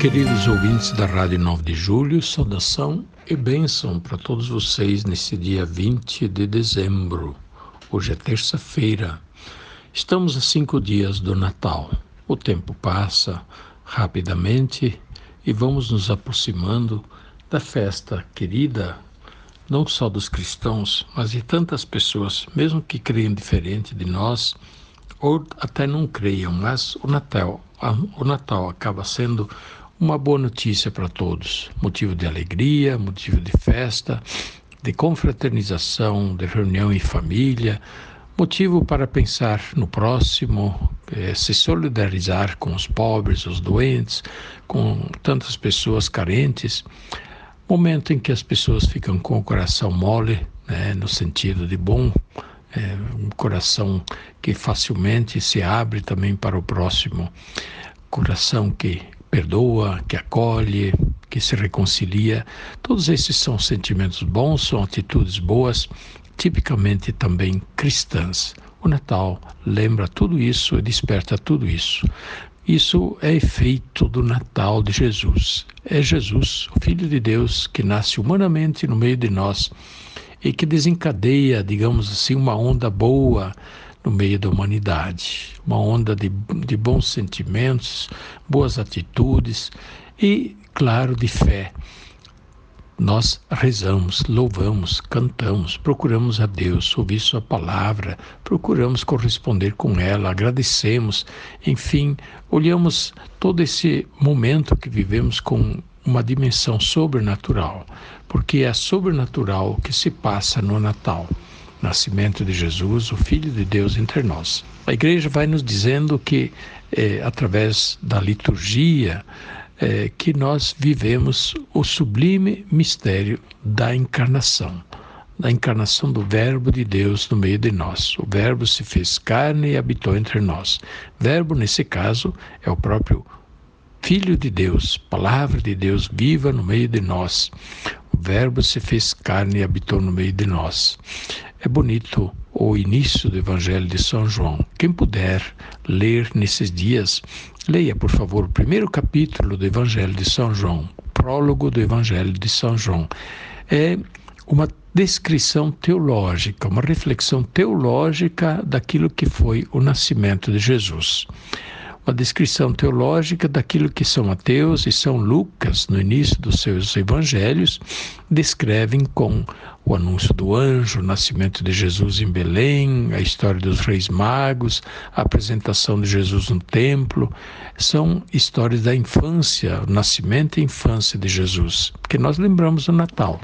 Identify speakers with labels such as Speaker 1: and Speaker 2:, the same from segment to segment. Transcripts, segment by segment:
Speaker 1: Queridos ouvintes da Rádio 9 de Julho, saudação e bênção para todos vocês nesse dia 20 de dezembro. Hoje é terça-feira. Estamos a cinco dias do Natal. O tempo passa rapidamente e vamos nos aproximando da festa querida, não só dos cristãos, mas de tantas pessoas, mesmo que creiam diferente de nós ou até não creiam, mas o Natal, o Natal acaba sendo uma boa notícia para todos, motivo de alegria, motivo de festa, de confraternização, de reunião em família, motivo para pensar no próximo, é, se solidarizar com os pobres, os doentes, com tantas pessoas carentes. Momento em que as pessoas ficam com o coração mole, né, no sentido de bom, é, um coração que facilmente se abre também para o próximo, coração que perdoa, que acolhe, que se reconcilia. Todos esses são sentimentos bons, são atitudes boas, tipicamente também cristãs. O Natal lembra tudo isso e desperta tudo isso. Isso é efeito do Natal de Jesus. É Jesus, o Filho de Deus, que nasce humanamente no meio de nós e que desencadeia, digamos assim, uma onda boa no meio da humanidade. Uma onda de, de bons sentimentos, boas atitudes e, claro, de fé. Nós rezamos, louvamos, cantamos, procuramos a Deus, ouvir Sua palavra, procuramos corresponder com ela, agradecemos, enfim, olhamos todo esse momento que vivemos com uma dimensão sobrenatural, porque é sobrenatural que se passa no Natal nascimento de Jesus, o Filho de Deus entre nós. A igreja vai nos dizendo que, é, através da liturgia, é, que nós vivemos o sublime mistério da encarnação, da encarnação do Verbo de Deus no meio de nós. O Verbo se fez carne e habitou entre nós. Verbo, nesse caso, é o próprio Filho de Deus, Palavra de Deus viva no meio de nós. O Verbo se fez carne e habitou no meio de nós. É bonito o início do Evangelho de São João. Quem puder ler nesses dias, leia, por favor, o primeiro capítulo do Evangelho de São João, prólogo do Evangelho de São João. É uma descrição teológica, uma reflexão teológica daquilo que foi o nascimento de Jesus uma descrição teológica daquilo que São Mateus e São Lucas, no início dos seus evangelhos, descrevem com o anúncio do anjo, o nascimento de Jesus em Belém, a história dos reis magos, a apresentação de Jesus no templo, são histórias da infância, o nascimento e infância de Jesus, que nós lembramos no Natal.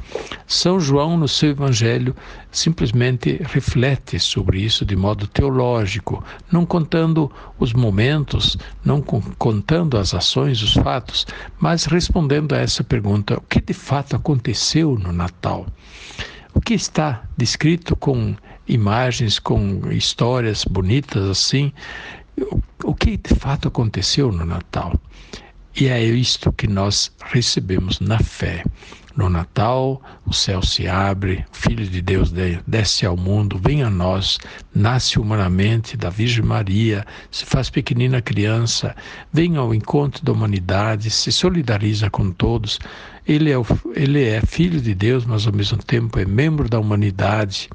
Speaker 1: São João, no seu evangelho, simplesmente reflete sobre isso de modo teológico, não contando os momentos, não contando as ações, os fatos, mas respondendo a essa pergunta: o que de fato aconteceu no Natal? O que está descrito com imagens, com histórias bonitas assim, o que de fato aconteceu no Natal? E é isto que nós recebemos na fé. No Natal, o céu se abre, o Filho de Deus desce ao mundo, vem a nós, nasce humanamente da Virgem Maria, se faz pequenina criança, vem ao encontro da humanidade, se solidariza com todos. Ele é, o, ele é filho de Deus, mas ao mesmo tempo é membro da humanidade,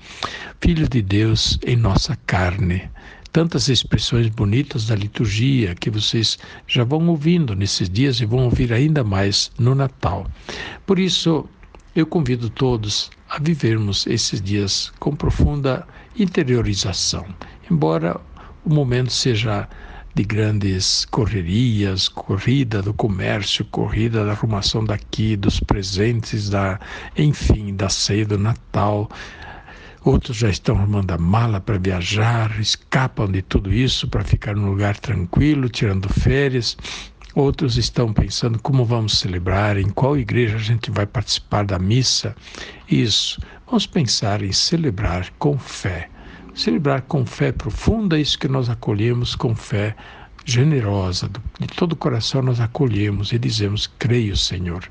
Speaker 1: filho de Deus em nossa carne tantas expressões bonitas da liturgia que vocês já vão ouvindo nesses dias e vão ouvir ainda mais no Natal. Por isso, eu convido todos a vivermos esses dias com profunda interiorização, embora o momento seja de grandes correrias, corrida do comércio, corrida da arrumação daqui, dos presentes, da, enfim, da ceia do Natal, outros já estão arrumando a mala para viajar, escapam de tudo isso para ficar num lugar tranquilo, tirando férias. Outros estão pensando como vamos celebrar, em qual igreja a gente vai participar da missa. Isso, vamos pensar em celebrar com fé. Celebrar com fé profunda isso que nós acolhemos com fé generosa. De todo o coração nós acolhemos e dizemos: Creio, Senhor.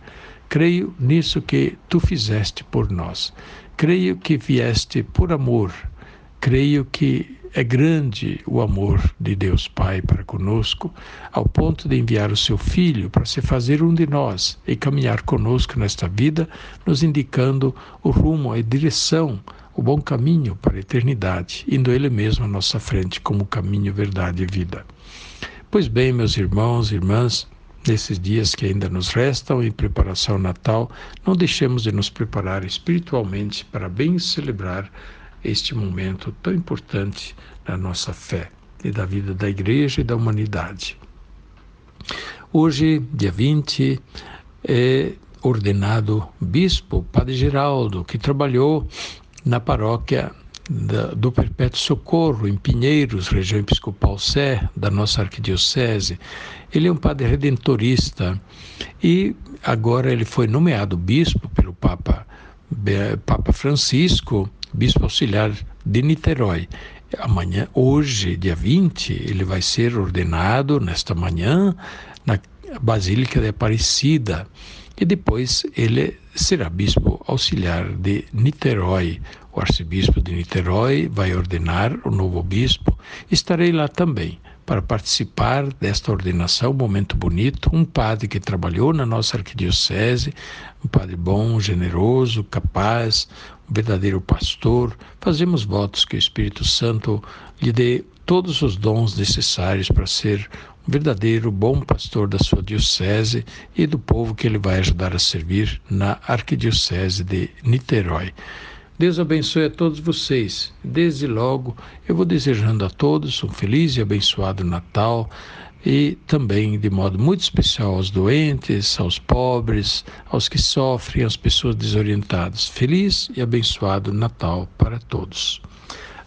Speaker 1: Creio nisso que tu fizeste por nós. Creio que vieste por amor. Creio que é grande o amor de Deus Pai para conosco, ao ponto de enviar o seu Filho para se fazer um de nós e caminhar conosco nesta vida, nos indicando o rumo, a direção, o bom caminho para a eternidade, indo Ele mesmo à nossa frente como caminho, verdade e vida. Pois bem, meus irmãos e irmãs, Nesses dias que ainda nos restam em preparação Natal, não deixemos de nos preparar espiritualmente para bem celebrar este momento tão importante na nossa fé e da vida da Igreja e da humanidade. Hoje, dia 20, é ordenado bispo Padre Geraldo, que trabalhou na paróquia do Perpétuo Socorro, em Pinheiros, região episcopal Sé, da nossa arquidiocese. Ele é um padre redentorista e agora ele foi nomeado bispo pelo Papa, Papa Francisco, bispo auxiliar de Niterói. Amanhã, hoje, dia 20, ele vai ser ordenado nesta manhã na Basílica de Aparecida e depois ele será bispo auxiliar de Niterói. O arcebispo de Niterói vai ordenar o novo bispo. Estarei lá também para participar desta ordenação, um momento bonito. Um padre que trabalhou na nossa arquidiocese, um padre bom, generoso, capaz, um verdadeiro pastor. Fazemos votos que o Espírito Santo lhe dê todos os dons necessários para ser verdadeiro bom pastor da sua diocese e do povo que ele vai ajudar a servir na arquidiocese de Niterói. Deus abençoe a todos vocês. Desde logo, eu vou desejando a todos um feliz e abençoado Natal e também, de modo muito especial, aos doentes, aos pobres, aos que sofrem, às pessoas desorientadas. Feliz e abençoado Natal para todos.